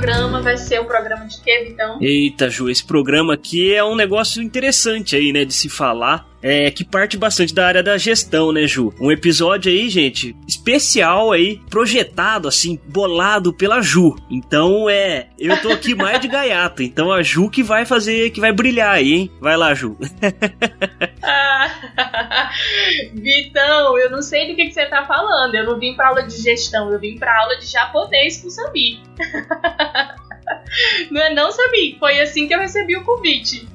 programa vai ser um programa de quê, Vitão? Eita, Ju, esse programa aqui é um negócio interessante aí, né, de se falar é, que parte bastante da área da gestão, né, Ju? Um episódio aí, gente, especial aí, projetado, assim, bolado pela Ju. Então, é, eu tô aqui mais de gaiato. Então, a Ju que vai fazer, que vai brilhar aí, hein? Vai lá, Ju. ah, Vitão, eu não sei do que, que você tá falando. Eu não vim pra aula de gestão, eu vim pra aula de japonês com o Samir. não é não, Samir? Foi assim que eu recebi o convite.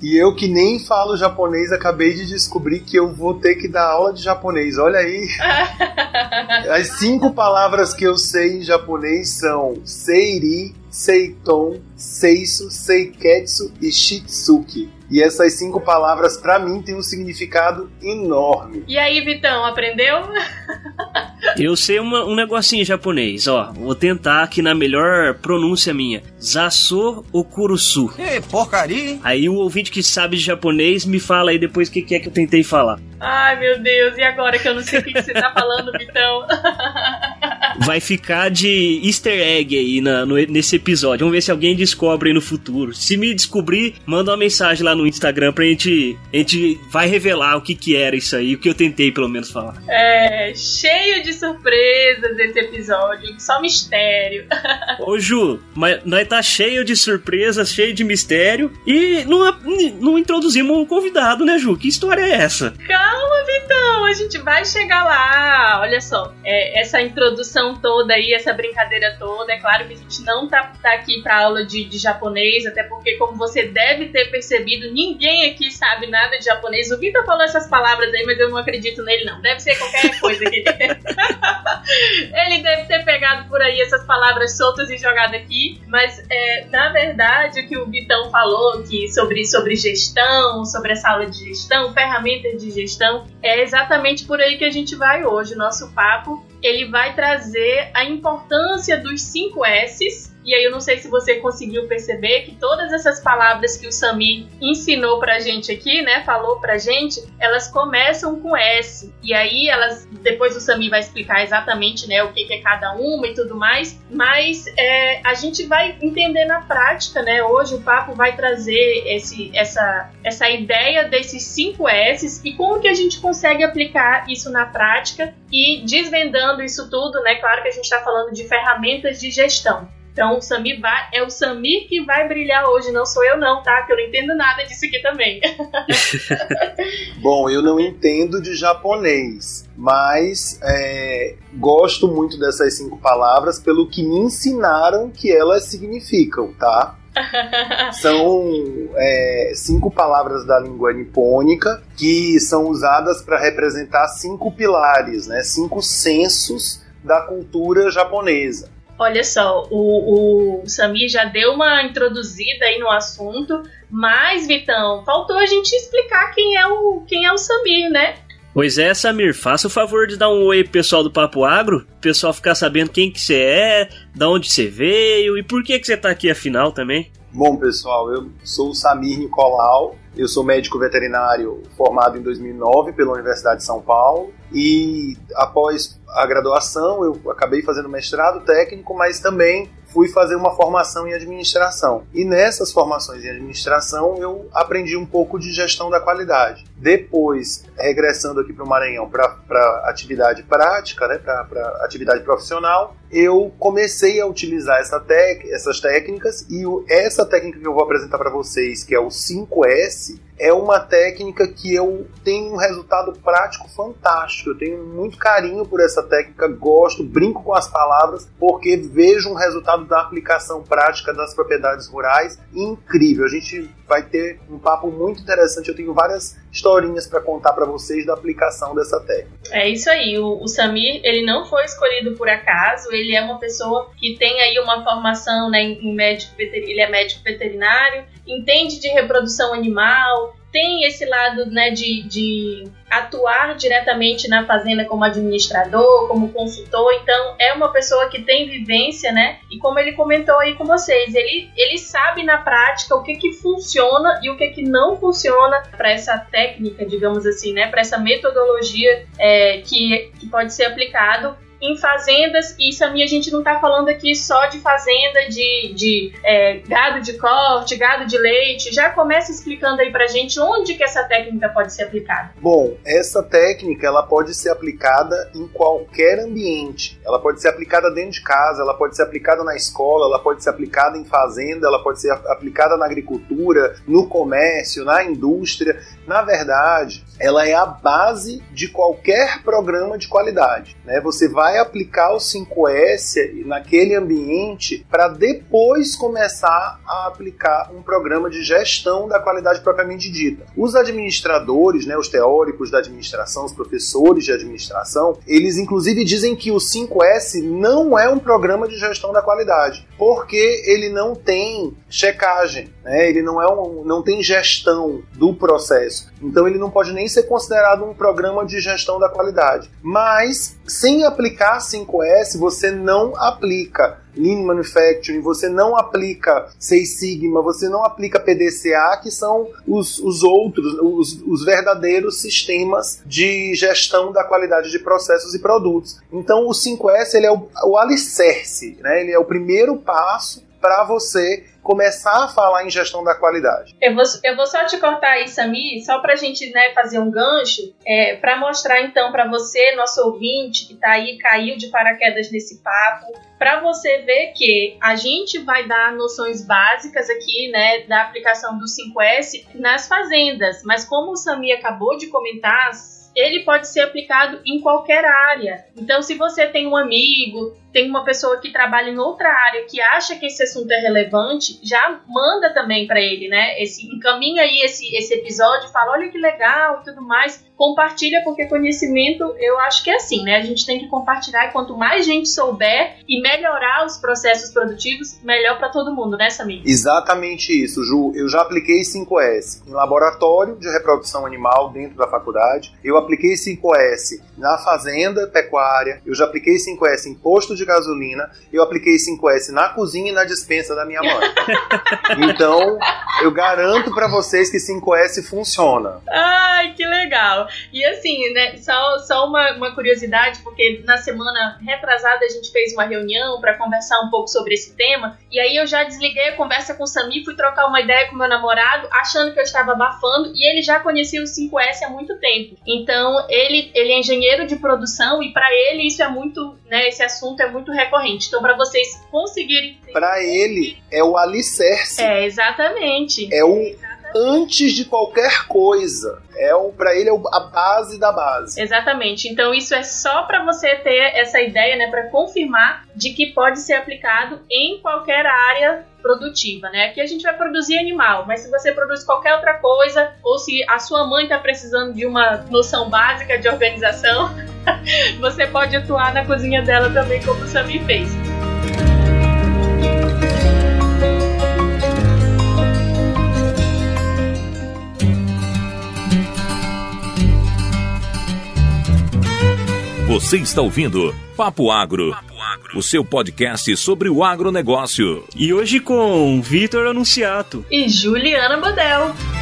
E eu que nem falo japonês, acabei de descobrir que eu vou ter que dar aula de japonês. Olha aí. As cinco palavras que eu sei em japonês são seiri, seiton, seisu, seiketsu e shitsuki. E essas cinco palavras, para mim, têm um significado enorme. E aí, Vitão, aprendeu? Eu sei uma, um negocinho japonês, ó. Vou tentar aqui na melhor pronúncia minha. Zaso Okurusu. Ei, porcaria! Aí o ouvinte que sabe de japonês me fala aí depois o que, que é que eu tentei falar. Ai, meu Deus, e agora que eu não sei o que, que você tá falando, Vitão? Vai ficar de easter egg aí na, no, nesse episódio. Vamos ver se alguém descobre aí no futuro. Se me descobrir, manda uma mensagem lá no Instagram pra gente. A gente vai revelar o que que era isso aí, o que eu tentei pelo menos falar. É, cheio de surpresas esse episódio, só mistério. Ô Ju, mas nós tá cheio de surpresas, cheio de mistério e não, não introduzimos um convidado, né, Ju? Que história é essa? Calma, Vitão, a gente vai chegar lá. Olha só, é, essa introdução toda aí, essa brincadeira toda, é claro que a gente não tá, tá aqui pra aula de, de japonês, até porque, como você deve ter percebido, ninguém aqui sabe nada de japonês. O Vitor falou essas palavras aí, mas eu não acredito nele, não. Deve ser qualquer coisa que ele deve ter pegado por aí essas palavras soltas e jogado aqui. Mas, é, na verdade, o que o Vitão falou que sobre, sobre gestão, sobre essa aula de gestão, ferramentas de gestão, é exatamente por aí que a gente vai hoje. Nosso papo ele vai trazer a importância dos 5 S's e aí eu não sei se você conseguiu perceber que todas essas palavras que o Sami ensinou pra gente aqui, né, falou pra gente, elas começam com S. E aí elas, depois o Sami vai explicar exatamente, né, o que, é cada uma e tudo mais. Mas é, a gente vai entender na prática, né? Hoje o papo vai trazer esse, essa, essa ideia desses cinco S's e como que a gente consegue aplicar isso na prática e desvendando isso tudo, né? Claro que a gente está falando de ferramentas de gestão. Então o Samir vai, é o Samir que vai brilhar hoje, não sou eu não, tá? Que eu não entendo nada disso aqui também. Bom, eu não entendo de japonês, mas é, gosto muito dessas cinco palavras pelo que me ensinaram que elas significam, tá? são é, cinco palavras da língua nipônica que são usadas para representar cinco pilares, né? Cinco sensos da cultura japonesa. Olha só, o, o Samir já deu uma introduzida aí no assunto, mas, Vitão, faltou a gente explicar quem é o, quem é o Samir, né? Pois é, Samir, faça o favor de dar um oi pro pessoal do Papo Agro, o pessoal ficar sabendo quem que você é, da onde você veio e por que que você tá aqui afinal também. Bom, pessoal, eu sou o Samir Nicolau, eu sou médico veterinário formado em 2009 pela Universidade de São Paulo e após a graduação eu acabei fazendo mestrado técnico, mas também fui fazer uma formação em administração. E nessas formações em administração eu aprendi um pouco de gestão da qualidade. Depois, regressando aqui para o Maranhão para atividade prática, né, para atividade profissional, eu comecei a utilizar essa tec essas técnicas e o, essa técnica que eu vou apresentar para vocês, que é o 5S, é uma técnica que eu tenho um resultado prático fantástico. Eu tenho muito carinho por essa técnica, gosto, brinco com as palavras, porque vejo um resultado da aplicação prática das propriedades rurais incrível. A gente vai ter um papo muito interessante. Eu tenho várias historinhas para contar para vocês da aplicação dessa técnica. É isso aí. O, o Samir, ele não foi escolhido por acaso. Ele é uma pessoa que tem aí uma formação né, em médico veterinário. Ele é médico veterinário, entende de reprodução animal, tem esse lado né, de, de atuar diretamente na fazenda como administrador, como consultor, então é uma pessoa que tem vivência, né? E como ele comentou aí com vocês, ele, ele sabe na prática o que que funciona e o que que não funciona para essa técnica, digamos assim, né? Para essa metodologia é, que, que pode ser aplicado em fazendas, e isso a gente não está falando aqui só de fazenda de, de é, gado de corte, gado de leite. Já começa explicando aí pra gente onde que essa técnica pode ser aplicada. Bom, essa técnica ela pode ser aplicada em qualquer ambiente. Ela pode ser aplicada dentro de casa, ela pode ser aplicada na escola, ela pode ser aplicada em fazenda, ela pode ser aplicada na agricultura, no comércio, na indústria. Na verdade, ela é a base de qualquer programa de qualidade. Né? Você vai aplicar o 5S naquele ambiente para depois começar a aplicar um programa de gestão da qualidade propriamente dita. Os administradores, né, os teóricos da administração, os professores de administração, eles inclusive dizem que o 5S não é um programa de gestão da qualidade, porque ele não tem checagem, né? ele não, é um, não tem gestão do processo. Então ele não pode nem ser considerado um programa de gestão da qualidade. Mas sem aplicar 5S, você não aplica Lean Manufacturing, você não aplica Seis Sigma, você não aplica PDCA, que são os, os outros, os, os verdadeiros sistemas de gestão da qualidade de processos e produtos. Então o 5S ele é o, o alicerce, né? ele é o primeiro passo para você começar a falar em gestão da qualidade. Eu vou, eu vou só te cortar aí, Sami, só para a gente né, fazer um gancho, é, para mostrar então para você, nosso ouvinte, que está aí, caiu de paraquedas nesse papo, para você ver que a gente vai dar noções básicas aqui, né, da aplicação do 5S nas fazendas, mas como o Sami acabou de comentar, ele pode ser aplicado em qualquer área. Então, se você tem um amigo, tem uma pessoa que trabalha em outra área que acha que esse assunto é relevante, já manda também para ele, né? Esse encaminha aí esse, esse episódio, fala, olha que legal e tudo mais. Compartilha porque conhecimento, eu acho que é assim, né? A gente tem que compartilhar e quanto mais gente souber e melhorar os processos produtivos, melhor para todo mundo, né, Samir? Exatamente isso, Ju. Eu já apliquei 5S em laboratório de reprodução animal dentro da faculdade. Eu apliquei 5S na fazenda pecuária. Eu já apliquei 5S em posto de gasolina, eu apliquei 5S na cozinha e na dispensa da minha mãe. então, eu garanto para vocês que 5S funciona. Ai, que legal. E assim, né, só, só uma, uma curiosidade, porque na semana retrasada a gente fez uma reunião para conversar um pouco sobre esse tema, e aí eu já desliguei a conversa com o Sami, fui trocar uma ideia com meu namorado, achando que eu estava abafando, e ele já conhecia o 5S há muito tempo. Então, ele, ele é engenheiro de produção, e para ele isso é muito, né, esse assunto é muito recorrente. Então, para vocês conseguirem. Para ele, é o alicerce. É, exatamente. É o. Exatamente. Antes de qualquer coisa, é o para ele é a base da base. Exatamente. Então isso é só para você ter essa ideia, né, para confirmar de que pode ser aplicado em qualquer área produtiva, né? Aqui a gente vai produzir animal, mas se você produz qualquer outra coisa, ou se a sua mãe está precisando de uma noção básica de organização, você pode atuar na cozinha dela também, como o Sami fez. Você está ouvindo Papo Agro, o seu podcast sobre o agronegócio. E hoje com Vitor Anunciato e Juliana Bodel.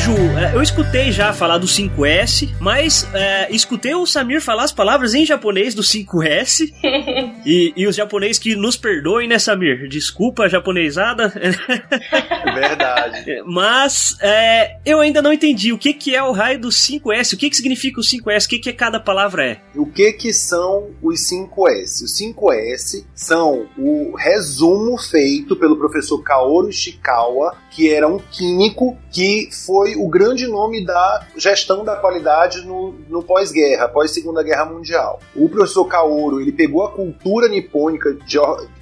Ju, é, eu escutei já falar do 5S, mas é, escutei o Samir falar as palavras em japonês do 5S. e, e os japoneses que nos perdoem, né, Samir? Desculpa japonesada. Verdade. Mas é, eu ainda não entendi o que, que é o raio do 5S, o que, que significa o 5S, o que, que cada palavra é. O que, que são os 5S? Os 5S são o resumo feito pelo professor Kaoru Ishikawa, que era um químico que foi foi o grande nome da gestão da qualidade no, no pós-guerra, pós-segunda guerra mundial. O professor Kaoru, ele pegou a cultura nipônica de,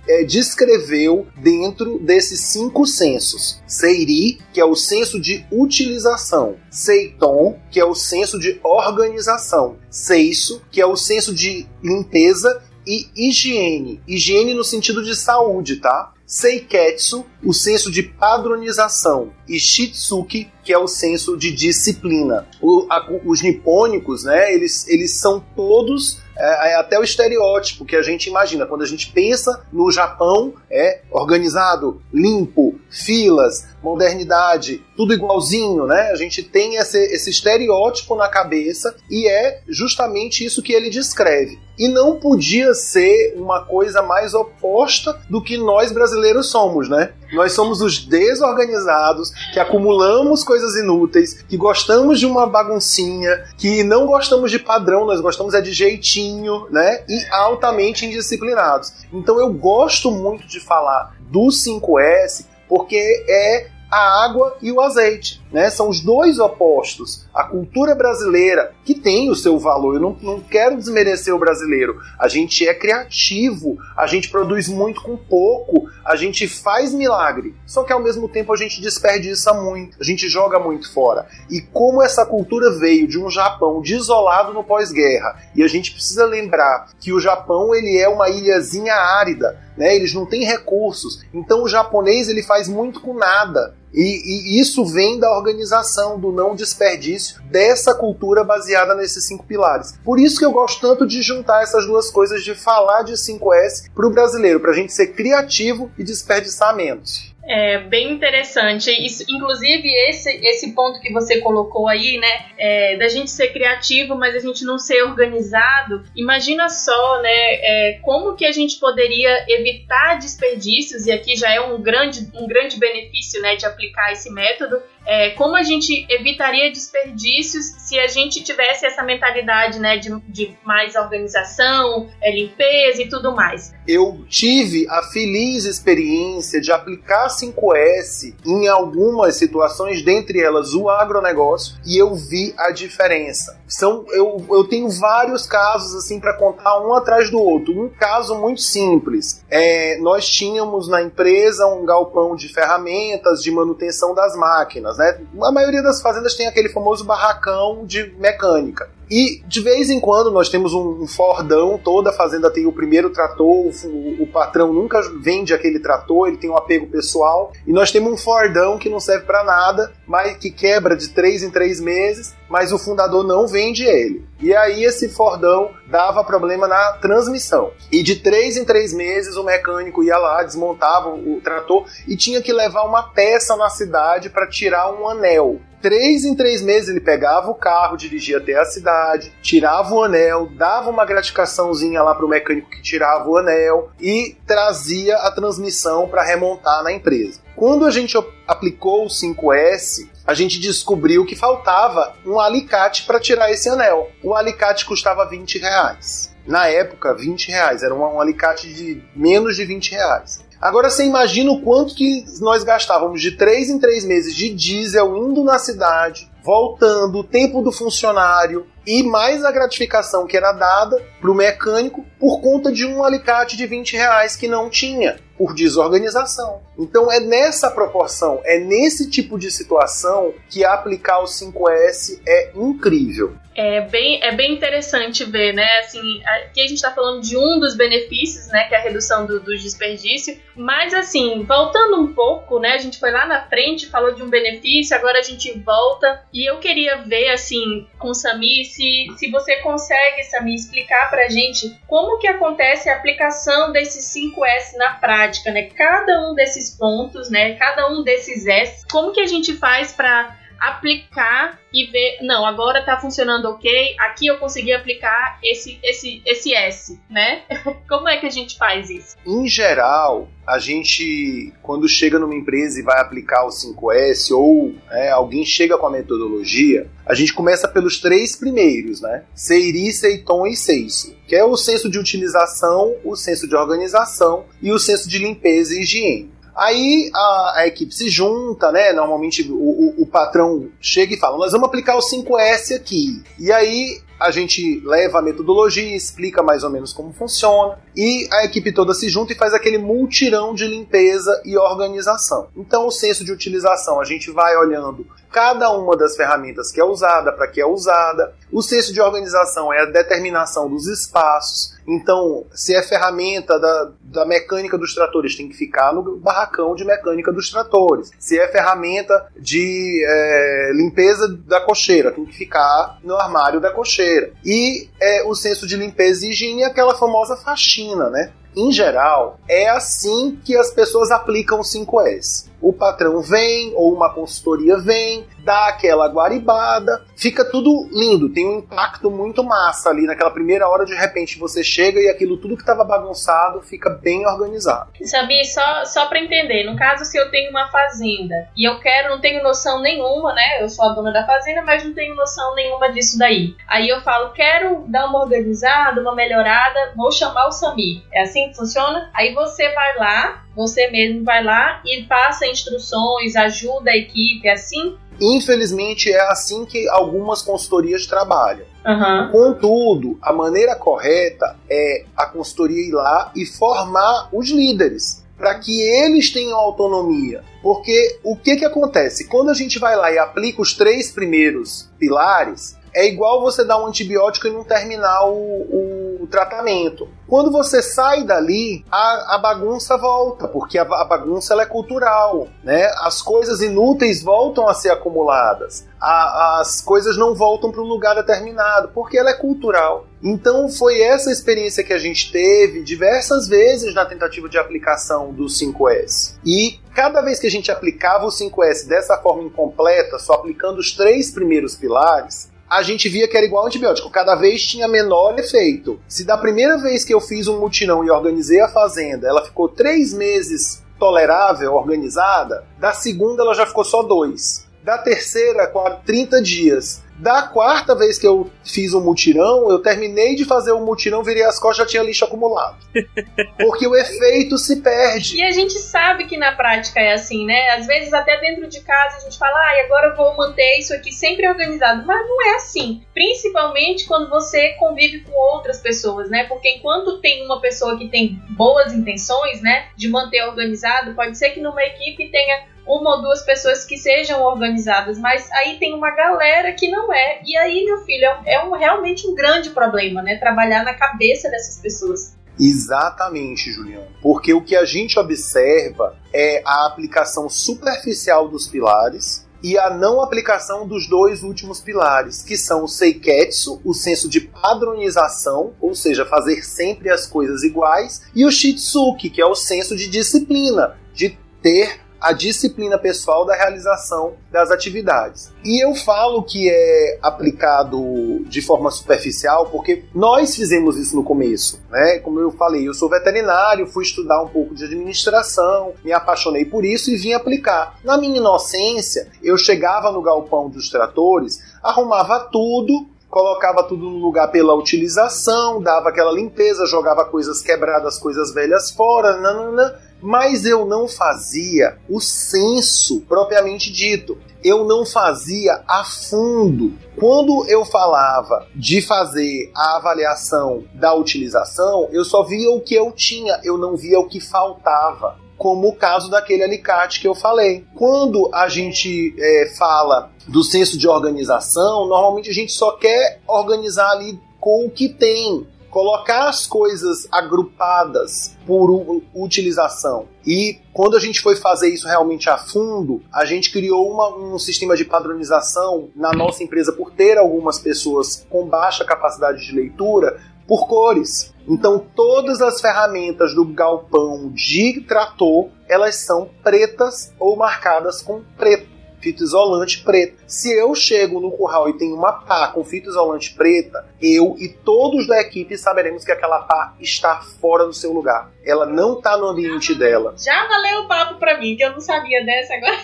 é, descreveu dentro desses cinco sensos. Seiri, que é o senso de utilização. Seiton, que é o senso de organização. Seiso, que é o senso de limpeza e higiene. Higiene no sentido de saúde, tá? Seiketsu, o senso de padronização, e Shitsuki, que é o senso de disciplina. O, a, os nipônicos, né, eles, eles são todos é, é, até o estereótipo que a gente imagina. Quando a gente pensa no Japão, é organizado, limpo, filas, modernidade, tudo igualzinho, né? A gente tem esse, esse estereótipo na cabeça e é justamente isso que ele descreve. E não podia ser uma coisa mais oposta do que nós brasileiros somos, né? Nós somos os desorganizados, que acumulamos coisas inúteis, que gostamos de uma baguncinha, que não gostamos de padrão, nós gostamos é de jeitinho, né? E altamente indisciplinados. Então eu gosto muito de falar do 5S porque é a água e o azeite. Né? São os dois opostos. A cultura brasileira, que tem o seu valor, eu não, não quero desmerecer o brasileiro. A gente é criativo, a gente produz muito com pouco, a gente faz milagre. Só que ao mesmo tempo a gente desperdiça muito, a gente joga muito fora. E como essa cultura veio de um Japão desolado no pós-guerra, e a gente precisa lembrar que o Japão ele é uma ilhazinha árida, né? Eles não têm recursos. Então o japonês ele faz muito com nada. E, e, isso vem da organização, do não desperdício, dessa cultura baseada nesses cinco pilares. Por isso que eu gosto tanto de juntar essas duas coisas, de falar de 5S para o brasileiro, para a gente ser criativo e desperdiçar menos. É bem interessante. Isso, inclusive, esse, esse ponto que você colocou aí, né? É, da gente ser criativo, mas a gente não ser organizado. Imagina só, né? É, como que a gente poderia evitar desperdícios, e aqui já é um grande, um grande benefício né, de aplicar esse método. É, como a gente evitaria desperdícios se a gente tivesse essa mentalidade né, de, de mais organização, é, limpeza e tudo mais? Eu tive a feliz experiência de aplicar 5S em algumas situações, dentre elas o agronegócio, e eu vi a diferença. São, eu, eu tenho vários casos assim para contar um atrás do outro. Um caso muito simples. É, nós tínhamos na empresa um galpão de ferramentas de manutenção das máquinas né? A maioria das fazendas tem aquele famoso barracão de mecânica. E de vez em quando nós temos um, Fordão, toda fazenda tem o primeiro trator, o, o, patrão nunca vende aquele trator, ele tem um apego pessoal. E nós temos um Fordão que não serve para nada, mas que quebra de três em três meses, mas o fundador não vende ele. E aí esse Fordão dava problema na transmissão. E de três em três meses o mecânico ia lá, desmontava o trator e tinha que levar uma peça na cidade para tirar um anel três em três meses ele pegava o carro, dirigia até a cidade, tirava o anel, dava uma gratificaçãozinha lá pro mecânico que tirava o anel e trazia a transmissão para remontar na empresa. Quando a gente aplicou o 5S, a gente descobriu que faltava um alicate para tirar esse anel. O alicate custava 20 reais. Na época, 20 reais. Era um, um alicate de menos de 20 reais. Agora você imagina o quanto que nós gastávamos de três em três meses de diesel indo na cidade, voltando, o tempo do funcionário e mais a gratificação que era dada para o mecânico por conta de um alicate de 20 reais que não tinha por desorganização. Então é nessa proporção, é nesse tipo de situação que aplicar o 5S é incrível. É bem, é bem interessante ver, né? Assim, aqui a gente está falando de um dos benefícios, né? Que é a redução do, do, desperdício. Mas, assim, voltando um pouco, né? A gente foi lá na frente, falou de um benefício, agora a gente volta. E eu queria ver, assim, com o Sami, se, se você consegue, Sami, explicar pra gente como que acontece a aplicação desses 5S na prática, né? Cada um desses pontos, né? Cada um desses S, como que a gente faz para aplicar e ver, não, agora tá funcionando ok, aqui eu consegui aplicar esse, esse, esse S, né? Como é que a gente faz isso? Em geral, a gente, quando chega numa empresa e vai aplicar o 5S, ou é, alguém chega com a metodologia, a gente começa pelos três primeiros, né? Seiri, Seiton e Seiso, que é o senso de utilização, o senso de organização e o senso de limpeza e higiene. Aí a, a, equipe se junta, né? Normalmente o, o, o, patrão chega e fala: Nós vamos aplicar o 5S aqui. E aí a gente leva a metodologia, explica mais ou menos como funciona, e a equipe toda se junta e faz aquele multirão de limpeza e organização. Então, o senso de utilização, a gente vai olhando cada uma das ferramentas que é usada, para que é usada. O senso de organização é a determinação dos espaços. Então, se é ferramenta da, da mecânica dos tratores, tem que ficar no barracão de mecânica dos tratores. Se é ferramenta de é, limpeza da cocheira, tem que ficar no armário da cocheira. E é, o senso de limpeza e higiene é aquela famosa faxina, né? Em geral, é assim que as pessoas aplicam o 5S o patrão vem, ou uma consultoria vem, dá aquela guaribada, fica tudo lindo, tem um impacto muito massa ali naquela primeira hora, de repente você chega e aquilo tudo que estava bagunçado fica bem organizado. Sabia, só, só para entender, no caso se eu tenho uma fazenda e eu quero, não tenho noção nenhuma, né, eu sou a dona da fazenda, mas não tenho noção nenhuma disso daí. Aí eu falo, quero dar uma organizada, uma melhorada, vou chamar o Samir. É assim que funciona? Aí você vai lá, você mesmo vai lá e passa instruções, ajuda a equipe, é assim? Infelizmente é assim que algumas consultorias trabalham. Uhum. Contudo, a maneira correta é a consultoria ir lá e formar os líderes para que eles tenham autonomia. Porque o que, que acontece? Quando a gente vai lá e aplica os três primeiros pilares, é igual você dar um antibiótico e não terminar o, o, o tratamento. Quando você sai dali, a, a bagunça volta, porque a, a bagunça é cultural, né? As coisas inúteis voltam a ser acumuladas. A, as coisas não voltam para um lugar determinado, porque ela é cultural. Então foi essa experiência que a gente teve diversas vezes na tentativa de aplicação do 5S. E cada vez que a gente aplicava o 5S dessa forma incompleta, só aplicando os três primeiros pilares, a gente via que era igual antibiótico, cada vez tinha menor efeito. Se da primeira vez que eu fiz um mutirão e organizei a fazenda, ela ficou três meses tolerável, organizada, da segunda ela já ficou só dois. Da terceira, 30 dias. Da quarta vez que eu fiz um mutirão, eu terminei de fazer o mutirão, virei as costas já tinha lixo acumulado. Porque o efeito se perde. E a gente sabe que na prática é assim, né? Às vezes até dentro de casa a gente fala, ah, agora eu vou manter isso aqui sempre organizado. Mas não é assim. Principalmente quando você convive com outras pessoas, né? Porque enquanto tem uma pessoa que tem boas intenções, né, de manter organizado, pode ser que numa equipe tenha uma ou duas pessoas que sejam organizadas, mas aí tem uma galera que não é. E aí, meu filho, é, é um, realmente um grande problema, né? Trabalhar na cabeça dessas pessoas. Exatamente, Juliano. Porque o que a gente observa é a aplicação superficial dos pilares e a não aplicação dos dois últimos pilares, que são o seiketsu, o senso de padronização, ou seja, fazer sempre as coisas iguais, e o shitsuki, que é o senso de disciplina, de ter a disciplina pessoal da realização das atividades. E eu falo que é aplicado de forma superficial porque nós fizemos isso no começo, né? Como eu falei, eu sou veterinário, fui estudar um pouco de administração, me apaixonei por isso e vim aplicar. Na minha inocência, eu chegava no galpão dos tratores, arrumava tudo, colocava tudo no lugar pela utilização, dava aquela limpeza, jogava coisas quebradas, coisas velhas fora, nanana, mas eu não fazia o censo propriamente dito. Eu não fazia a fundo. Quando eu falava de fazer a avaliação da utilização, eu só via o que eu tinha, eu não via o que faltava como o caso daquele alicate que eu falei. Quando a gente é, fala do senso de organização, normalmente a gente só quer organizar ali com o que tem colocar as coisas agrupadas por utilização. E quando a gente foi fazer isso realmente a fundo, a gente criou uma, um sistema de padronização na nossa empresa por ter algumas pessoas com baixa capacidade de leitura por cores. Então todas as ferramentas do galpão de trator, elas são pretas ou marcadas com preto fita isolante preta. Se eu chego no curral e tenho uma pá com fita isolante preta, eu e todos da equipe saberemos que aquela pá está fora do seu lugar. Ela não está no ambiente dela. Já valeu o papo para mim, que eu não sabia dessa agora.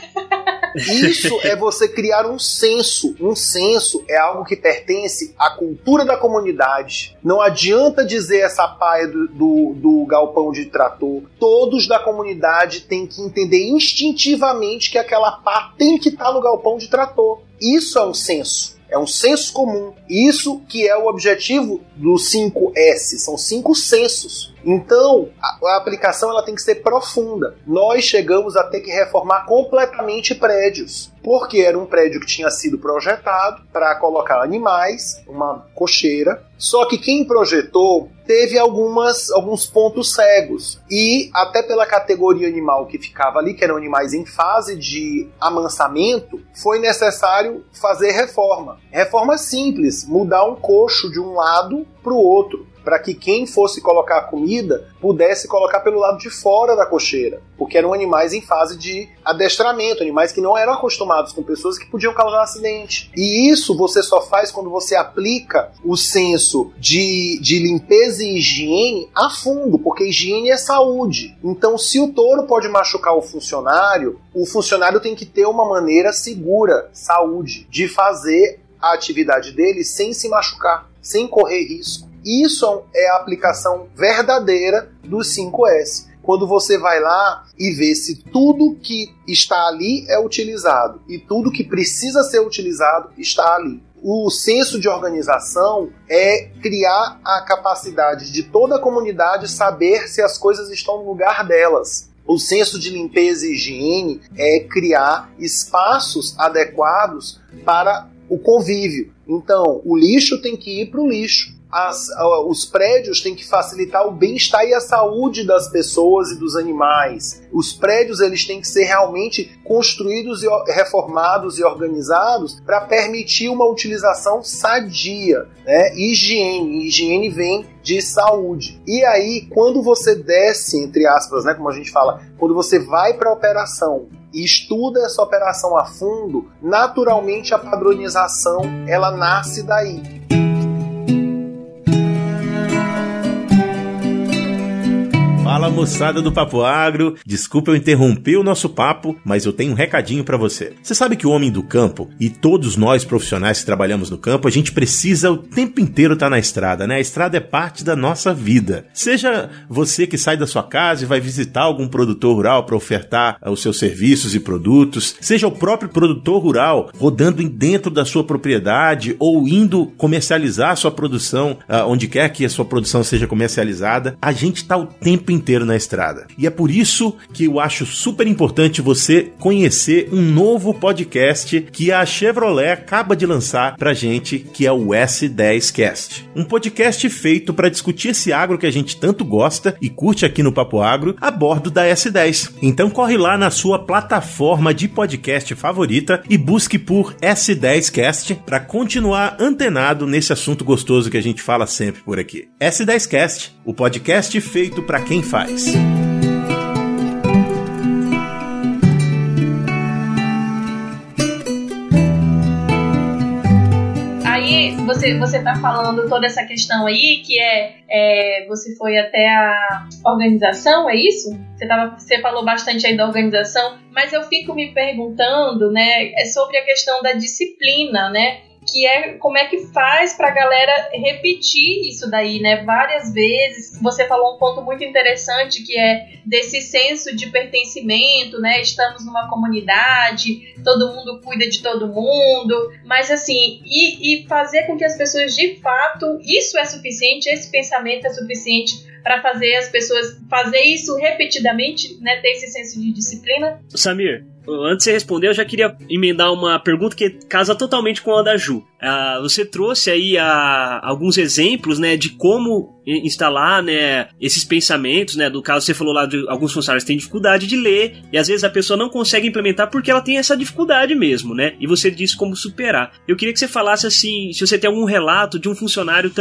Isso é você criar um senso. Um senso é algo que pertence à cultura da comunidade. Não adianta dizer essa paia do, do, do galpão de trator. Todos da comunidade têm que entender instintivamente que aquela pá tem que estar tá no galpão de trator. Isso é um senso é um senso comum. Isso que é o objetivo do 5S, são cinco sensos. Então, a, a, aplicação ela tem que ser profunda. Nós chegamos a ter que reformar completamente prédios, porque era um prédio que tinha sido projetado para colocar animais, uma cocheira. Só que quem projetou teve algumas, alguns pontos cegos. E até pela categoria animal que ficava ali, que eram animais em fase de amansamento, foi necessário fazer reforma. Reforma simples, mudar um coxo de um lado para o outro para que quem fosse colocar a comida pudesse colocar pelo lado de fora da cocheira, porque eram animais em fase de adestramento, animais que não eram acostumados com pessoas que podiam causar acidente. E isso você só faz quando você aplica o senso de, de limpeza e higiene a fundo, porque higiene é saúde. Então, se o touro pode machucar o funcionário, o funcionário tem que ter uma maneira segura, saúde, de fazer a atividade dele sem se machucar, sem correr risco. Isso é a aplicação verdadeira do 5S. Quando você vai lá e vê se tudo que está ali é utilizado e tudo que precisa ser utilizado está ali. O senso de organização é criar a capacidade de toda a comunidade saber se as coisas estão no lugar delas. O senso de limpeza e higiene é criar espaços adequados para o convívio. Então, o lixo tem que ir para o lixo as, os prédios têm que facilitar o bem-estar e a saúde das pessoas e dos animais. Os prédios eles têm que ser realmente construídos e reformados e organizados para permitir uma utilização sadia, né? Higiene, higiene vem de saúde. E aí, quando você desce, entre aspas, né, como a gente fala, quando você vai para a operação e estuda essa operação a fundo, naturalmente a padronização ela nasce daí. Fala moçada do Papo Agro, desculpa eu interromper o nosso papo, mas eu tenho um recadinho para você. Você sabe que o homem do campo e todos nós profissionais que trabalhamos no campo, a gente precisa o tempo inteiro estar tá na estrada, né? A estrada é parte da nossa vida. Seja você que sai da sua casa e vai visitar algum produtor rural para ofertar os seus serviços e produtos, seja o próprio produtor rural rodando dentro da sua propriedade ou indo comercializar a sua produção uh, onde quer que a sua produção seja comercializada, a gente está o tempo inteiro inteiro na estrada. E é por isso que eu acho super importante você conhecer um novo podcast que a Chevrolet acaba de lançar pra gente, que é o S10Cast. Um podcast feito para discutir esse agro que a gente tanto gosta e curte aqui no Papo Agro a bordo da S10. Então corre lá na sua plataforma de podcast favorita e busque por S10Cast para continuar antenado nesse assunto gostoso que a gente fala sempre por aqui. S10Cast, o podcast feito para quem faz. Aí você você tá falando toda essa questão aí que é, é você foi até a organização, é isso? Você tava, você falou bastante aí da organização, mas eu fico me perguntando, né, é sobre a questão da disciplina, né? Que é como é que faz para a galera repetir isso daí, né? Várias vezes. Você falou um ponto muito interessante que é desse senso de pertencimento, né? Estamos numa comunidade, todo mundo cuida de todo mundo, mas assim, e, e fazer com que as pessoas de fato, isso é suficiente, esse pensamento é suficiente para fazer as pessoas fazer isso repetidamente, né? Ter esse senso de disciplina. Samir, antes de você responder, eu já queria emendar uma pergunta que casa totalmente com a da Ju. Uh, você trouxe aí uh, alguns exemplos, né, de como instalar, né, esses pensamentos, né, do caso você falou lá de alguns funcionários têm dificuldade de ler e às vezes a pessoa não consegue implementar porque ela tem essa dificuldade mesmo, né, e você disse como superar. Eu queria que você falasse assim, se você tem algum relato de um funcionário,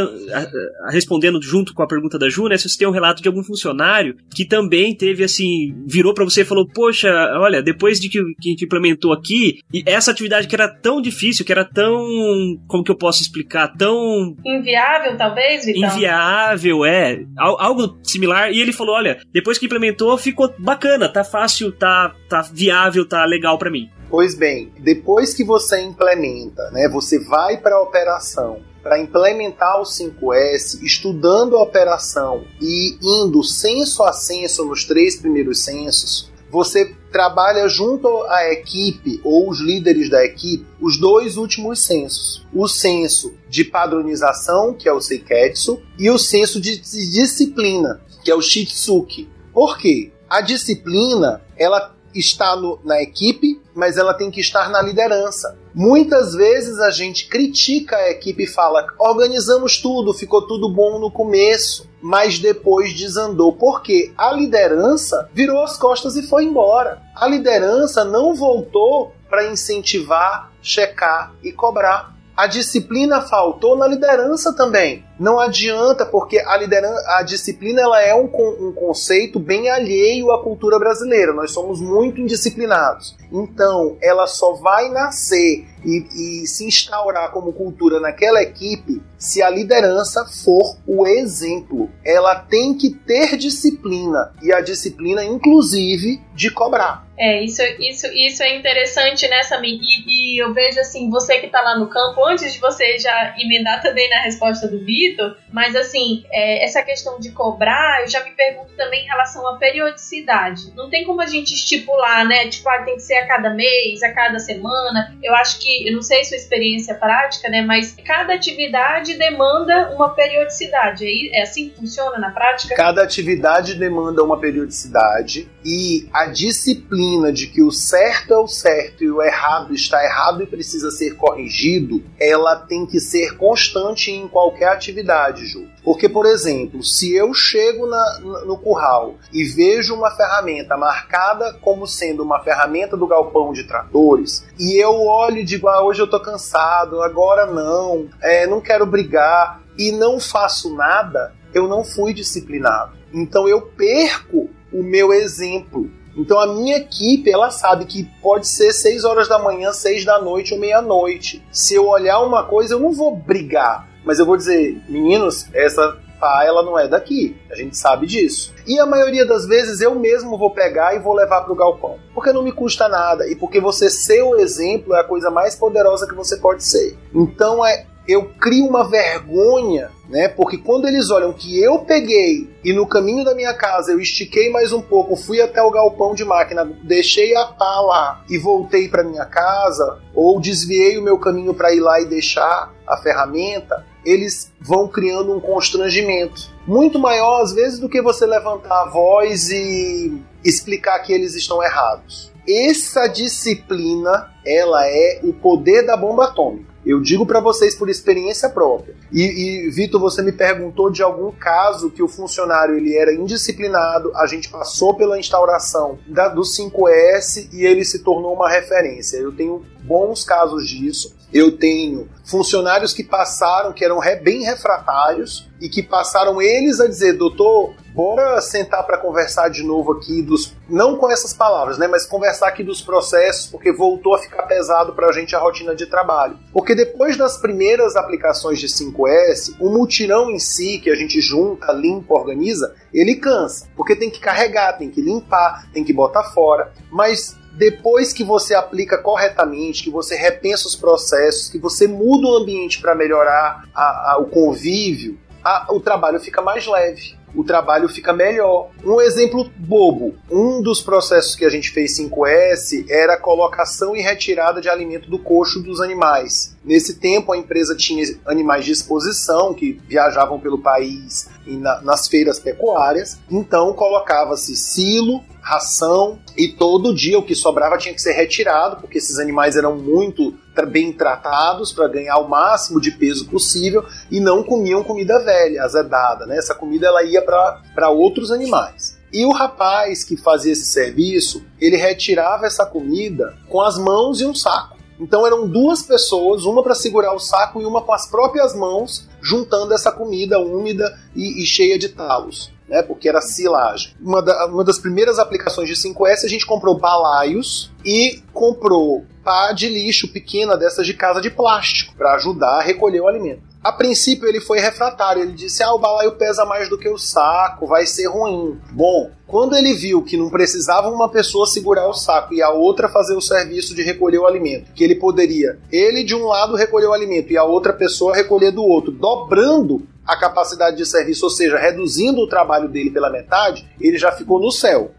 respondendo junto com a pergunta da Ju, né, se você tem um relato de algum funcionário que também teve assim, virou para você e falou, poxa, olha, depois de que, que a gente implementou aqui, e essa atividade que era tão difícil, que era tão como que eu posso explicar? Tão. Inviável, talvez, Vitão? Inviável, é. Algo similar. E ele falou: olha, depois que implementou, ficou bacana, tá fácil, tá, tá viável, tá legal para mim. Pois bem, depois que você implementa, né, você vai para a operação para implementar o 5S, estudando a operação e indo senso a senso nos três primeiros censos, você trabalha junto à equipe ou os líderes da equipe os dois últimos censos. O censo de padronização, que é o Seiketsu, e o censo de disciplina, que é o Shitsuki. Por quê? A disciplina, ela está no, na equipe, mas ela tem que estar na liderança. Muitas vezes a gente critica a equipe e fala: organizamos tudo, ficou tudo bom no começo, mas depois desandou. Porque a liderança virou as costas e foi embora. A liderança não voltou para incentivar, checar e cobrar. A disciplina faltou na liderança também. Não adianta, porque a, liderança, a disciplina ela é um, um conceito bem alheio à cultura brasileira. Nós somos muito indisciplinados. Então, ela só vai nascer e, e, se instaurar como cultura naquela equipe se a liderança for o exemplo. Ela tem que ter disciplina e a disciplina, inclusive, de cobrar. É, isso, isso, isso é interessante, né, Samir? E, e eu vejo assim, você que está lá no campo, antes de você já emendar também na resposta do Vitor, mas assim, é, essa questão de cobrar, eu já me pergunto também em relação à periodicidade. Não tem como a gente estipular, né? Tipo, ah, tem que ser a cada mês, a cada semana. Eu acho que, eu não sei sua experiência prática, né? Mas cada atividade demanda uma periodicidade. É assim que funciona na prática? Cada atividade demanda uma periodicidade e a disciplina de que o certo é o certo e o errado está errado e precisa ser corrigido, ela tem que ser constante em qualquer atividade, Ju. Porque, por exemplo, se eu chego na, no curral e vejo uma ferramenta marcada como sendo uma ferramenta do galpão de tratores, e eu olho e digo, ah, hoje eu tô cansado, agora não, é, não quero brigar, e não faço nada, eu não fui disciplinado. Então eu perco o meu exemplo. Então a minha equipe, ela sabe que pode ser 6 horas da manhã, 6 da noite ou meia-noite. Se eu olhar uma coisa, eu não vou brigar mas eu vou dizer, meninos, essa pá, ela não é daqui. A gente sabe disso. E a maioria das vezes eu mesmo vou pegar e vou levar para o galpão. Porque não me custa nada. E porque você ser o exemplo é a coisa mais poderosa que você pode ser. Então é eu crio uma vergonha, né? Porque quando eles olham que eu peguei e no caminho da minha casa eu estiquei mais um pouco, fui até o galpão de máquina, deixei a pá lá e voltei para minha casa, ou desviei o meu caminho para ir lá e deixar a ferramenta, eles vão criando um constrangimento muito maior às vezes do que você levantar a voz e explicar que eles estão errados. Essa disciplina, ela é o poder da bomba atômica. Eu digo para vocês por experiência própria. E, e Vitor, você me perguntou de algum caso que o funcionário ele era indisciplinado, a gente passou pela instauração da, do 5S e ele se tornou uma referência. Eu tenho bons casos disso. Eu tenho funcionários que passaram, que eram bem refratários, e que passaram eles a dizer, doutor, bora sentar para conversar de novo aqui dos. Não com essas palavras, né? Mas conversar aqui dos processos, porque voltou a ficar pesado para a gente a rotina de trabalho. Porque depois das primeiras aplicações de 5S, o mutirão em si, que a gente junta, limpa, organiza, ele cansa. Porque tem que carregar, tem que limpar, tem que botar fora. Mas depois que você aplica corretamente, que você repensa os processos, que você muda o ambiente para melhorar a, a, o convívio, a, o trabalho fica mais leve o trabalho fica melhor. Um exemplo bobo: um dos processos que a gente fez 5S era a colocação e retirada de alimento do coxo dos animais. Nesse tempo, a empresa tinha animais de exposição que viajavam pelo país e na, nas feiras pecuárias, então colocava-se silo, ração e todo dia o que sobrava tinha que ser retirado, porque esses animais eram muito bem tratados para ganhar o máximo de peso possível e não comiam comida velha, azedada, né? Essa comida ela ia para outros animais. E o rapaz que fazia esse serviço, ele retirava essa comida com as mãos e um saco. Então eram duas pessoas, uma para segurar o saco e uma com as próprias mãos, juntando essa comida úmida e, e cheia de talos. Né, porque era silagem. Uma, da, uma das primeiras aplicações de 5S a gente comprou balaios e comprou pá de lixo pequena dessas de casa de plástico para ajudar a recolher o alimento. A princípio ele foi refratário, ele disse: "Ah, o balaio pesa mais do que o saco, vai ser ruim". Bom, quando ele viu que não precisava uma pessoa segurar o saco e a outra fazer o serviço de recolher o alimento, que ele poderia, ele de um lado recolher o alimento e a outra pessoa recolher do outro, dobrando a capacidade de serviço, ou seja, reduzindo o trabalho dele pela metade, ele já ficou no céu.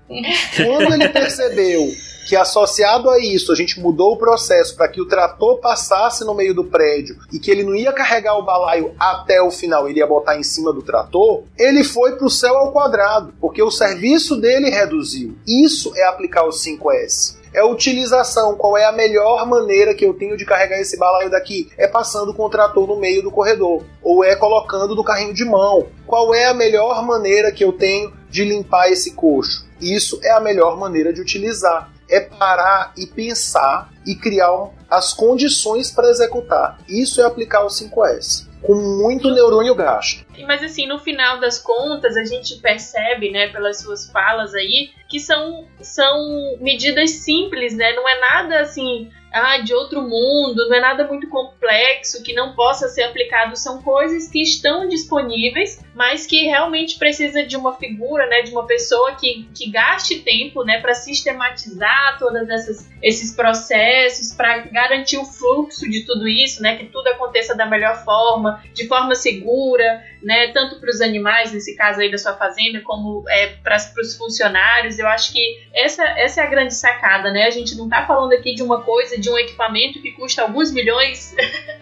Quando ele percebeu que associado a isso a gente mudou o processo para que o trator passasse no meio do prédio e que ele não ia carregar o balaio até o final, ele ia botar em cima do trator, ele foi para o céu ao quadrado, porque o serviço dele reduziu. Isso é aplicar o 5S é a utilização. Qual é a melhor maneira que eu tenho de carregar esse balaio daqui? É passando com o trator no meio do corredor, ou é colocando no carrinho de mão. Qual é a melhor maneira que eu tenho de limpar esse coxo? Isso é a melhor maneira de utilizar é parar e pensar e criar as condições para executar. Isso é aplicar o 5S com muito neurônio gasto. Mas assim, no final das contas, a gente percebe, né, pelas suas falas aí, que são, são medidas simples, né? Não é nada assim ah, de outro mundo, não é nada muito complexo que não possa ser aplicado, são coisas que estão disponíveis, mas que realmente precisa de uma figura, né, de uma pessoa que, que gaste tempo, né, para sistematizar todos esses processos, para garantir o fluxo de tudo isso, né, que tudo aconteça da melhor forma, de forma segura, né, tanto para os animais, nesse caso aí da sua fazenda, como é, para os funcionários. Eu acho que essa, essa é a grande sacada, né? A gente não está falando aqui de uma coisa, de um equipamento que custa alguns milhões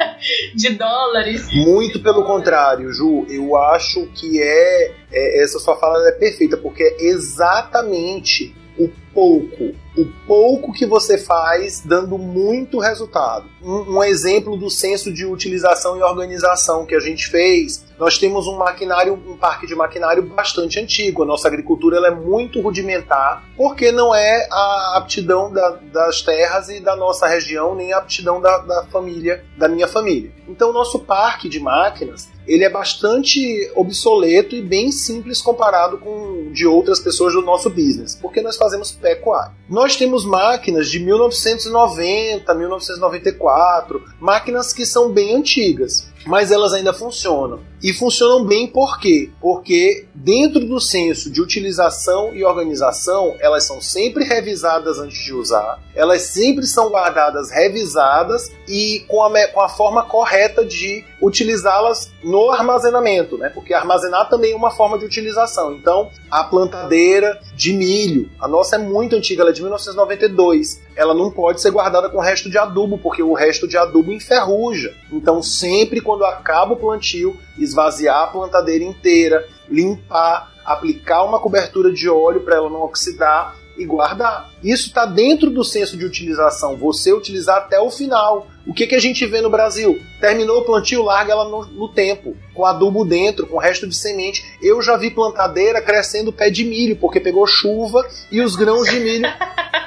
de dólares. Muito pelo contrário, Ju. Eu acho que é, é essa sua fala é perfeita, porque é exatamente o pouco, o pouco que você faz dando muito resultado. Um, um, exemplo do senso de utilização e organização que a gente fez, nós temos um maquinário, um parque de maquinário bastante antigo. A nossa agricultura ela é muito rudimentar, porque não é a aptidão da, das terras e da nossa região, nem a aptidão da, da família, da minha família. Então, o nosso parque de máquinas ele é bastante obsoleto e bem simples comparado com de outras pessoas do nosso business, porque nós fazemos pecuária. Nós temos máquinas de 1990, 1994, máquinas que são bem antigas mas elas ainda funcionam. E funcionam bem por quê? Porque dentro do senso de utilização e organização, elas são sempre revisadas antes de usar, elas sempre são guardadas revisadas e com a, com a forma correta de utilizá-las no armazenamento, né? Porque armazenar também é uma forma de utilização. Então, a plantadeira de milho, a nossa é muito antiga, ela é de 1992. Ela não pode ser guardada com o resto de adubo, porque o resto de adubo enferruja. Então, sempre acaba o plantio, esvaziar a plantadeira inteira, limpar, aplicar uma cobertura de óleo para ela não oxidar e guardar. Isso está dentro do senso de utilização, você utilizar até o final. O que, que a gente vê no Brasil? Terminou o plantio, larga ela no, no, tempo, com adubo dentro, com resto de semente. Eu já vi plantadeira crescendo pé de milho, porque pegou chuva e os grãos de milho.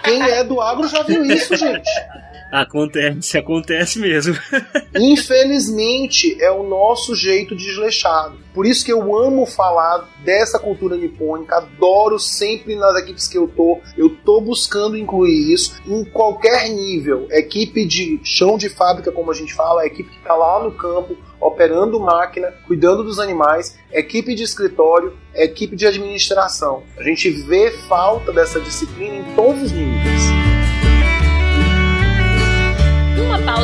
Quem é do agro já viu isso, gente. Acontece, acontece mesmo. Infelizmente, é o nosso jeito desleixado. Por isso que eu amo falar dessa cultura nipônica, adoro sempre nas equipes que eu tô, eu tô buscando incluir isso em qualquer nível. Equipe de chão de fábrica, como a gente fala, equipe que está lá no campo, operando máquina, cuidando dos animais, equipe de escritório, equipe de administração. A gente vê falta dessa disciplina em todos os níveis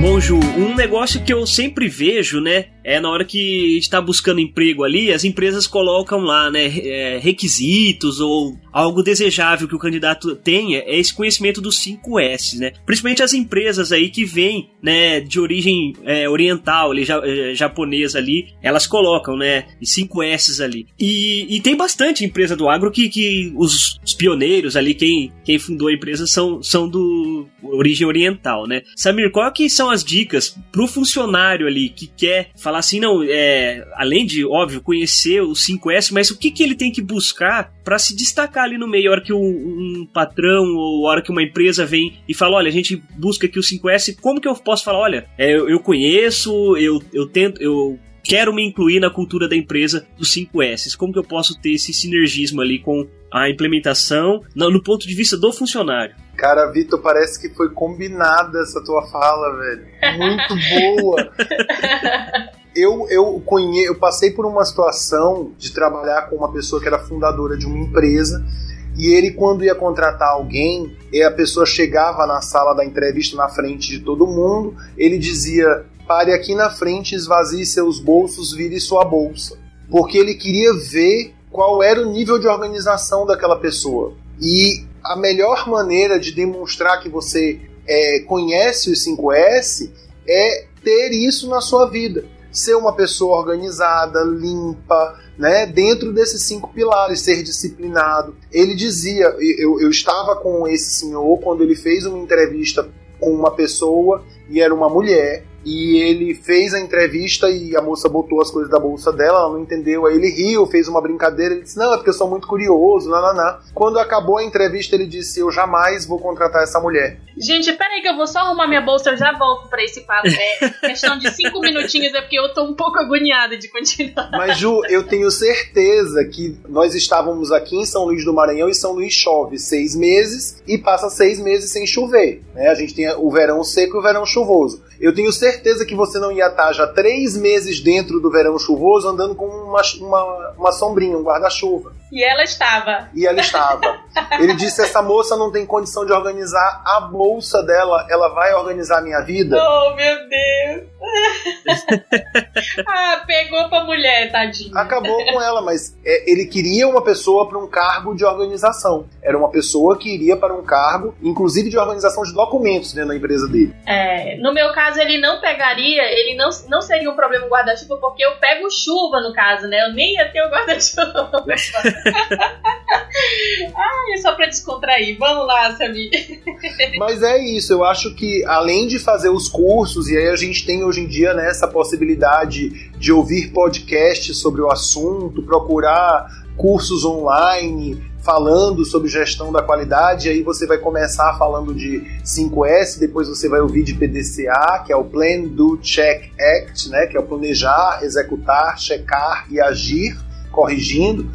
Bom, Ju, um negócio que eu sempre vejo, né, é na hora que a gente tá buscando emprego ali, as empresas colocam lá, né, é, requisitos ou algo desejável que o candidato tenha, é esse conhecimento dos 5 S, né? Principalmente as empresas aí que vêm, né, de origem é, oriental, ali, é, japonesa ali, elas colocam, né, 5 S ali. E, e, tem bastante empresa do agro que, que os, os, pioneiros ali, quem, quem fundou a empresa são, são do origem oriental, né? Samir, qual que são as dicas pro funcionário ali que quer falar assim, não, é, além de, óbvio, conhecer os 5S, mas o que, que ele tem que buscar para se destacar ali no meio, a hora que um, um, patrão ou a hora que uma empresa vem e fala, olha, a gente busca aqui o 5S, como que eu posso falar, olha, é, eu, eu conheço, eu, eu tento, eu quero me incluir na cultura da empresa dos 5S, como que eu posso ter esse sinergismo ali com a implementação no, ponto de vista do funcionário? Cara, Vitor, parece que foi combinada essa tua fala, velho. Muito boa. eu, eu, conhe... eu passei por uma situação de trabalhar com uma pessoa que era fundadora de uma empresa e ele, quando ia contratar alguém, e a pessoa chegava na sala da entrevista na frente de todo mundo, ele dizia: pare aqui na frente, esvazie seus bolsos, vire sua bolsa. Porque ele queria ver qual era o nível de organização daquela pessoa. E a melhor maneira de demonstrar que você é, conhece os 5S é ter isso na sua vida. Ser uma pessoa organizada, limpa, né, dentro desses cinco pilares, ser disciplinado. Ele dizia, eu, eu estava com esse senhor quando ele fez uma entrevista com uma pessoa e era uma mulher e ele fez a entrevista e a moça botou as coisas da bolsa dela, ela não entendeu, aí ele riu, fez uma brincadeira, ele disse, não, é porque eu sou muito curioso, nananá. Quando acabou a entrevista, ele disse, eu jamais vou contratar essa mulher. Gente, peraí que eu vou só arrumar minha bolsa, eu já volto para esse papo. É questão de cinco minutinhos, é porque eu tô um pouco agoniada de continuar. Mas, Ju, eu tenho certeza que nós estávamos aqui em São Luís do Maranhão e São Luís chove seis meses e passa seis meses sem chover. Né? A gente tem o verão seco e o verão chuvoso. Eu tenho certeza que você não ia estar já três meses dentro do verão chuvoso andando com uma, uma, uma sombrinha, um guarda-chuva. E ela estava. E ela estava. Ele disse: essa moça não tem condição de organizar a bolsa dela, ela vai organizar a minha vida. Oh, meu Deus! ah, pegou pra mulher, tadinha. Acabou com ela, mas é, ele queria uma pessoa para um cargo de organização. Era uma pessoa que iria para um cargo, inclusive de organização de documentos dentro da empresa dele. É, no meu caso, ele não pegaria, ele não, não seria um problema guarda-chuva, porque eu pego chuva no caso, né? Eu nem ia ter o guarda-chuva. Ai, é só pra descontrair. Vamos lá, Samir. Mas é isso, eu acho que além de fazer os cursos, e aí a gente tem hoje em dia né, essa possibilidade de ouvir podcasts sobre o assunto, procurar cursos online, falando sobre gestão da qualidade, aí você vai começar falando de 5S, depois você vai ouvir de PDCA, que é o Plan, Do, Check, Act, né, que é o planejar, executar, checar e agir, corrigindo.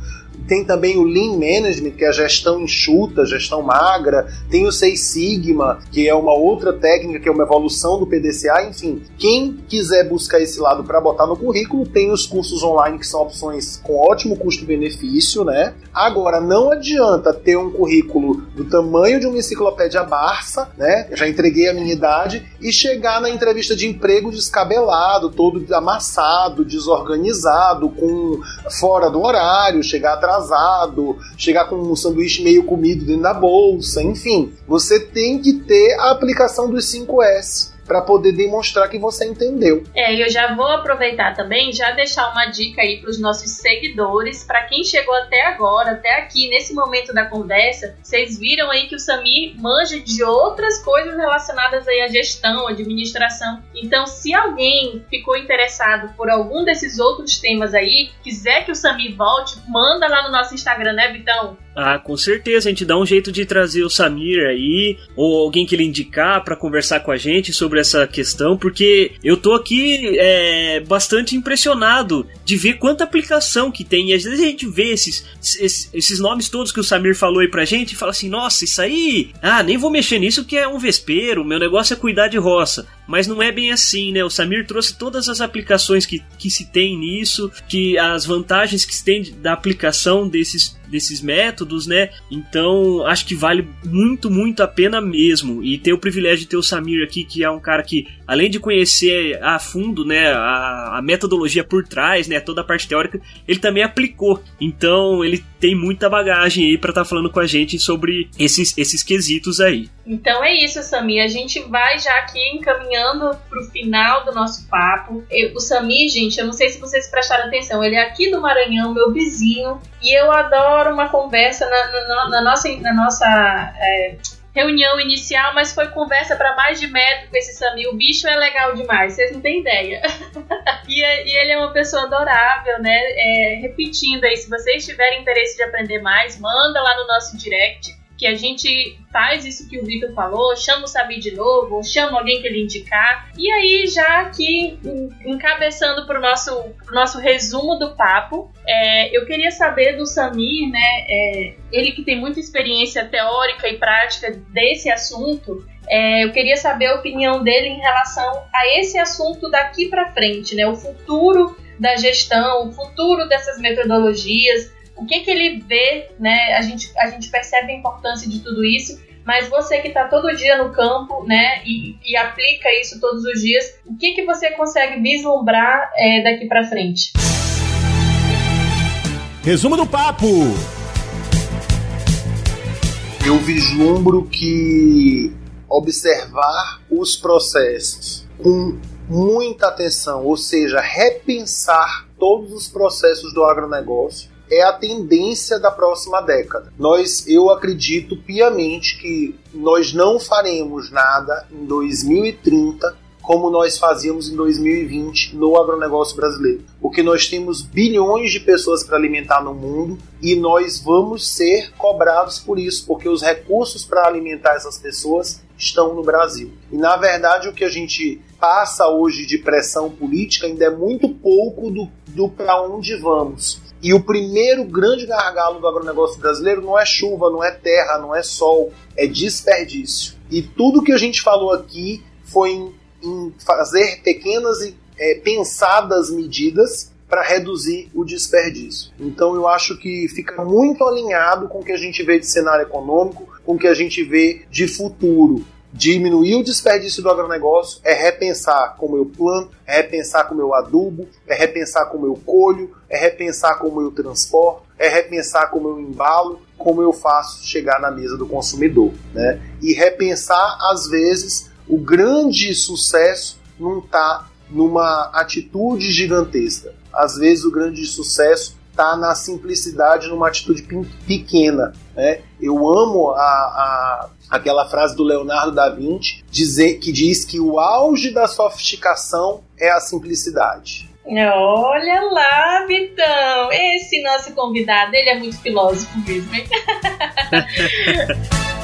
Tem também o Lean Management, que é a gestão enxuta, gestão magra. Tem o Seis Sigma, que é uma outra técnica, que é uma evolução do PDCA. Enfim, quem quiser buscar esse lado para botar no currículo, tem os cursos online, que são opções com ótimo custo-benefício, né? Agora, não adianta ter um currículo do tamanho de uma enciclopédia Barça, né? Eu já entreguei a minha idade, e chegar na entrevista de emprego descabelado, todo amassado, desorganizado, com fora do horário, chegar atrasado atrasado, chegar com um sanduíche meio comido dentro da bolsa, enfim. Você tem que ter a aplicação dos 5S para poder demonstrar que você entendeu. É, eu já vou aproveitar também, já deixar uma dica aí para os nossos seguidores, para quem chegou até agora, até aqui nesse momento da conversa, vocês viram aí que o Samir manja de outras coisas relacionadas aí à gestão, administração. Então, se alguém ficou interessado por algum desses outros temas aí, quiser que o Samir volte, manda lá no nosso Instagram, né, Vitão? Ah, com certeza, a gente dá um jeito de trazer o Samir aí, ou alguém que ele indicar para conversar com a gente sobre essa questão, porque eu tô aqui é, bastante impressionado de ver quanta aplicação que tem. E às vezes a gente vê esses, esses, esses nomes todos que o Samir falou aí pra gente e fala assim: nossa, isso aí, ah, nem vou mexer nisso que é um vespeiro, meu negócio é cuidar de roça. Mas não é bem assim, né? O Samir trouxe todas as aplicações que, que se tem nisso, que as vantagens que se tem da aplicação desses desses métodos, né? Então, acho que vale muito, muito a pena mesmo. E ter o privilégio de ter o Samir aqui, que é um cara que, além de conhecer a fundo, né, a, a metodologia por trás, né, toda a parte teórica, ele também aplicou. Então, ele tem muita bagagem aí para estar tá falando com a gente sobre esses, esses quesitos aí. Então é isso, Sami. A gente vai já aqui encaminhando pro final do nosso papo. Eu, o Sami, gente, eu não sei se vocês prestaram atenção, ele é aqui do Maranhão, meu vizinho, e eu adoro uma conversa na, na, na nossa, na nossa é, reunião inicial, mas foi conversa para mais de metro com esse Sami. O bicho é legal demais, vocês não têm ideia. e, e, ele é uma pessoa adorável, né? É, repetindo aí, se vocês tiverem interesse de aprender mais, manda lá no nosso direct que a gente faz isso que o Vitor falou, chama o Sabi de novo, chama alguém que ele indicar. E aí, já aqui, encabeçando para o nosso, nosso resumo do papo, é, eu queria saber do Samir, né, é, ele que tem muita experiência teórica e prática desse assunto, é, eu queria saber a opinião dele em relação a esse assunto daqui para frente, né, o futuro da gestão, o futuro dessas metodologias, o que, que ele vê, né? A gente, a gente percebe a importância de tudo isso, mas você que está todo dia no campo, né, e, e, aplica isso todos os dias, o que, que você consegue vislumbrar é, daqui para frente? Resumo do papo. Eu vislumbro que observar os processos com muita atenção, ou seja, repensar todos os processos do agronegócio, é a tendência da próxima década. Nós, eu acredito piamente que nós não faremos nada em 2030 como nós fazíamos em 2020 no agronegócio brasileiro. Porque nós temos bilhões de pessoas para alimentar no mundo e nós vamos ser cobrados por isso, porque os recursos para alimentar essas pessoas estão no Brasil. E na verdade o que a gente passa hoje de pressão política ainda é muito pouco do, do para onde vamos. E o primeiro grande gargalo do agronegócio brasileiro não é chuva, não é terra, não é sol, é desperdício. E tudo que a gente falou aqui foi em, em fazer pequenas e é, pensadas medidas para reduzir o desperdício. Então eu acho que fica muito alinhado com o que a gente vê de cenário econômico, com o que a gente vê de futuro diminuir o desperdício do agronegócio é repensar como eu planto, é repensar como eu adubo, é repensar como eu colho, é repensar como eu transporto, é repensar como eu embalo, como eu faço chegar na mesa do consumidor, né? E repensar às vezes o grande sucesso não está numa atitude gigantesca. Às vezes o grande sucesso está na simplicidade, numa atitude pequena. Né? Eu amo a, a, aquela frase do Leonardo da Vinci dizer, que diz que o auge da sofisticação é a simplicidade. Olha lá, Vitão! Esse nosso convidado, ele é muito filósofo mesmo, hein?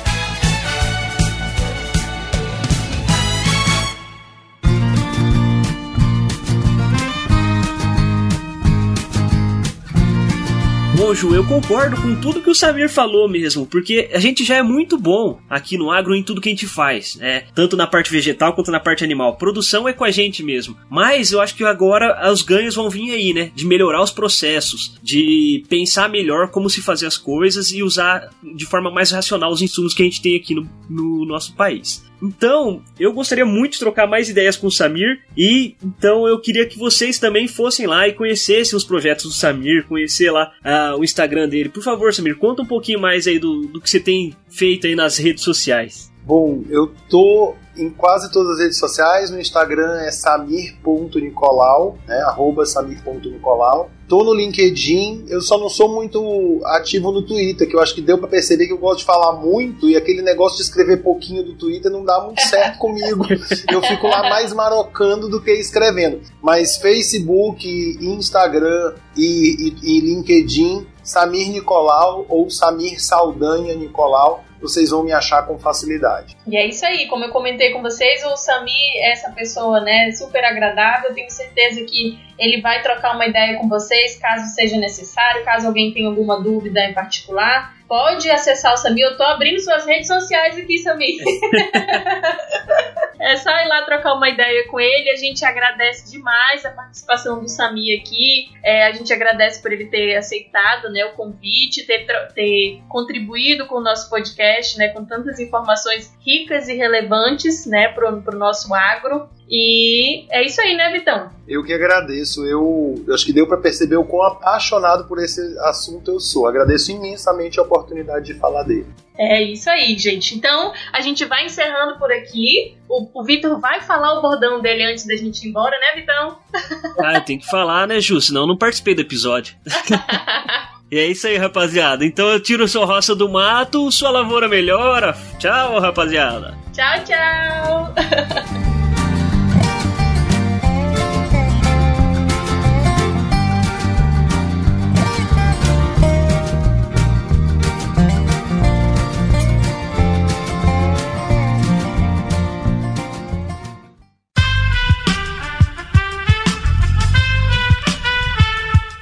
Bom, Ju, eu concordo com tudo que o Samir falou mesmo, porque a gente já é muito bom aqui no agro em tudo que a gente faz, né? Tanto na parte vegetal quanto na parte animal. Produção é com a gente mesmo. Mas eu acho que agora os ganhos vão vir aí, né? De melhorar os processos, de pensar melhor como se fazer as coisas e usar de forma mais racional os insumos que a gente tem aqui no, no nosso país. Então, eu gostaria muito de trocar mais ideias com o Samir e então eu queria que vocês também fossem lá e conhecessem os projetos do Samir, conhecer lá uh, o Instagram dele. Por favor, Samir, conta um pouquinho mais aí do, do que você tem feito aí nas redes sociais. Bom, eu tô em quase todas as redes sociais. No Instagram é samir.nicolau, né? Arroba samir.nicolau. Tô no LinkedIn, eu só não sou muito ativo no Twitter, que eu acho que deu para perceber que eu gosto de falar muito e aquele negócio de escrever pouquinho do Twitter não dá muito certo comigo. Eu fico lá mais marocando do que escrevendo. Mas Facebook, Instagram e, e, e LinkedIn, Samir Nicolau ou Samir Saldanha Nicolau vocês vão me achar com facilidade. E é isso aí, como eu comentei com vocês, o Sami é essa pessoa, né, super agradável, tenho certeza que ele vai trocar uma ideia com vocês, caso seja necessário, caso alguém tenha alguma dúvida em particular. Pode acessar o Samir. Eu tô abrindo suas redes sociais aqui, Samir. é só ir lá trocar uma ideia com ele. A gente agradece demais a participação do Samir aqui. É, a gente agradece por ele ter aceitado né, o convite, ter, ter contribuído com o nosso podcast, né, com tantas informações ricas e relevantes né, para o nosso agro. E é isso aí, né, Vitão? Eu que agradeço. Eu, eu acho que deu para perceber o quão apaixonado por esse assunto eu sou. Agradeço imensamente a oportunidade de falar dele. É isso aí, gente. Então, a gente vai encerrando por aqui. O, o Vitor vai falar o bordão dele antes da gente ir embora, né, Vitão? Ah, tem que falar, né, Ju? Senão eu não participei do episódio. E é isso aí, rapaziada. Então eu tiro sua roça do mato, sua lavoura melhora. Tchau, rapaziada. Tchau, tchau.